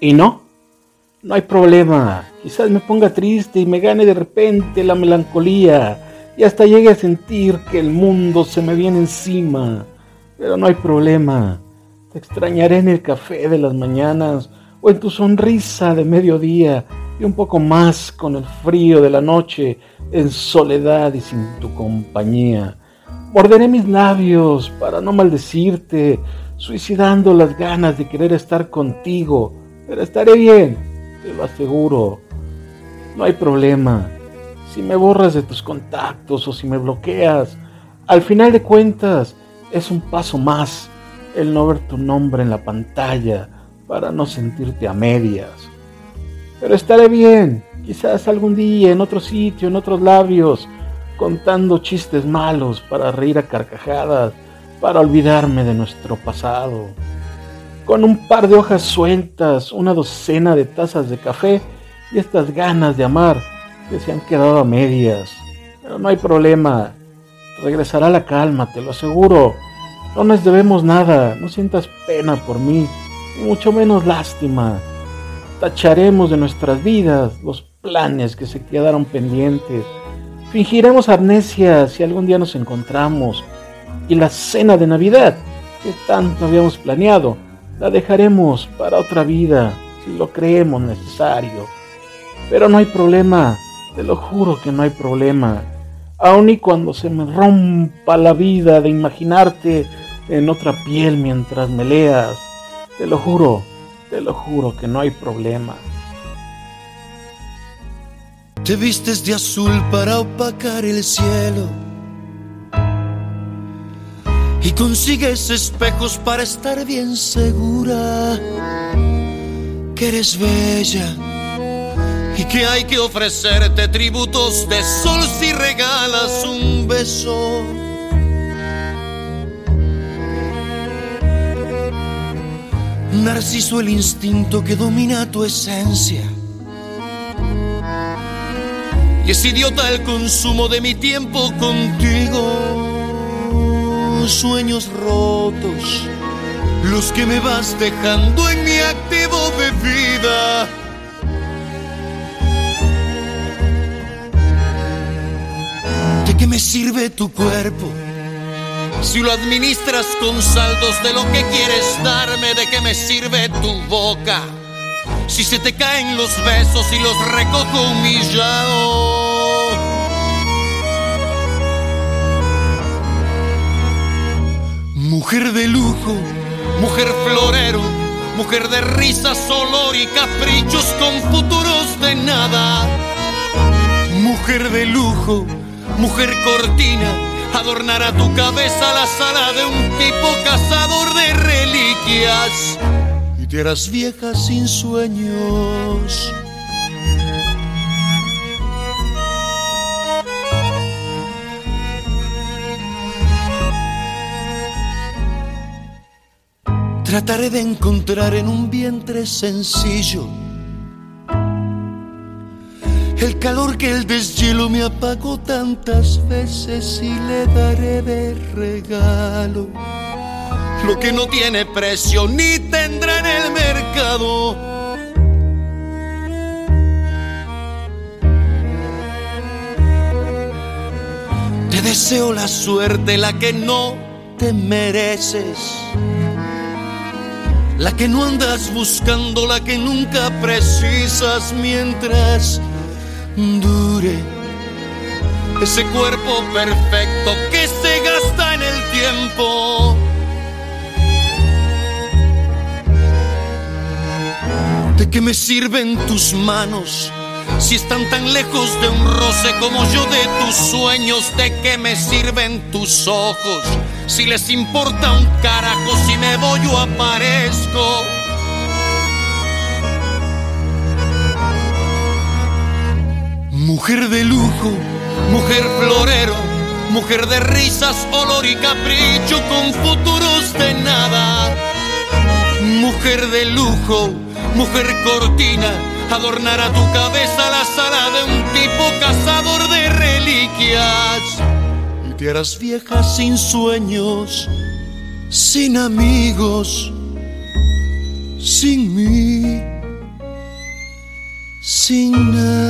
Y no, no hay problema. Quizás me ponga triste y me gane de repente la melancolía y hasta llegue a sentir que el mundo se me viene encima. Pero no hay problema. Te extrañaré en el café de las mañanas o en tu sonrisa de mediodía y un poco más con el frío de la noche en soledad y sin tu compañía. Morderé mis labios para no maldecirte, suicidando las ganas de querer estar contigo, pero estaré bien, te lo aseguro. No hay problema. Si me borras de tus contactos o si me bloqueas, al final de cuentas es un paso más el no ver tu nombre en la pantalla para no sentirte a medias. Pero estaré bien, quizás algún día en otro sitio, en otros labios, contando chistes malos para reír a carcajadas, para olvidarme de nuestro pasado. Con un par de hojas sueltas, una docena de tazas de café y estas ganas de amar que se han quedado a medias. Pero no hay problema, regresará la calma, te lo aseguro. No nos debemos nada, no sientas pena por mí, mucho menos lástima. Tacharemos de nuestras vidas los planes que se quedaron pendientes. Fingiremos amnesia si algún día nos encontramos. Y la cena de Navidad, que tanto habíamos planeado, la dejaremos para otra vida, si lo creemos necesario. Pero no hay problema, te lo juro que no hay problema. Aun y cuando se me rompa la vida de imaginarte en otra piel mientras me leas, te lo juro, te lo juro que no hay problema. Te vistes de azul para opacar el cielo y consigues espejos para estar bien segura que eres bella y que hay que ofrecerte tributos de sol si regalas un beso. Narciso el instinto que domina tu esencia. Y es idiota el consumo de mi tiempo contigo. Sueños rotos, los que me vas dejando en mi activo de vida. ¿De qué me sirve tu cuerpo? Si lo administras con saldos de lo que quieres darme, ¿de qué me sirve tu boca? Si se te caen los besos y los recojo humillado. Mujer de lujo, mujer florero, mujer de risas, olor y caprichos con futuros de nada. Mujer de lujo, mujer cortina adornará tu cabeza la sala de un tipo cazador de reliquias y te harás vieja sin sueños. Trataré de encontrar en un vientre sencillo el calor que el deshielo me apagó tantas veces y le daré de regalo lo que no tiene precio ni tendrá en el mercado. Te deseo la suerte, la que no te mereces. La que no andas buscando, la que nunca precisas mientras dure ese cuerpo perfecto que se gasta en el tiempo. ¿De qué me sirven tus manos si están tan lejos de un roce como yo de tus sueños? ¿De qué me sirven tus ojos si les importa un carajo si me voy o aparezco? Mujer de lujo, mujer florero, mujer de risas, olor y capricho con futuros de nada. Mujer de lujo, mujer cortina, adornará tu cabeza la sala de un tipo cazador de reliquias. Y te harás vieja sin sueños, sin amigos, sin mí, sin nada.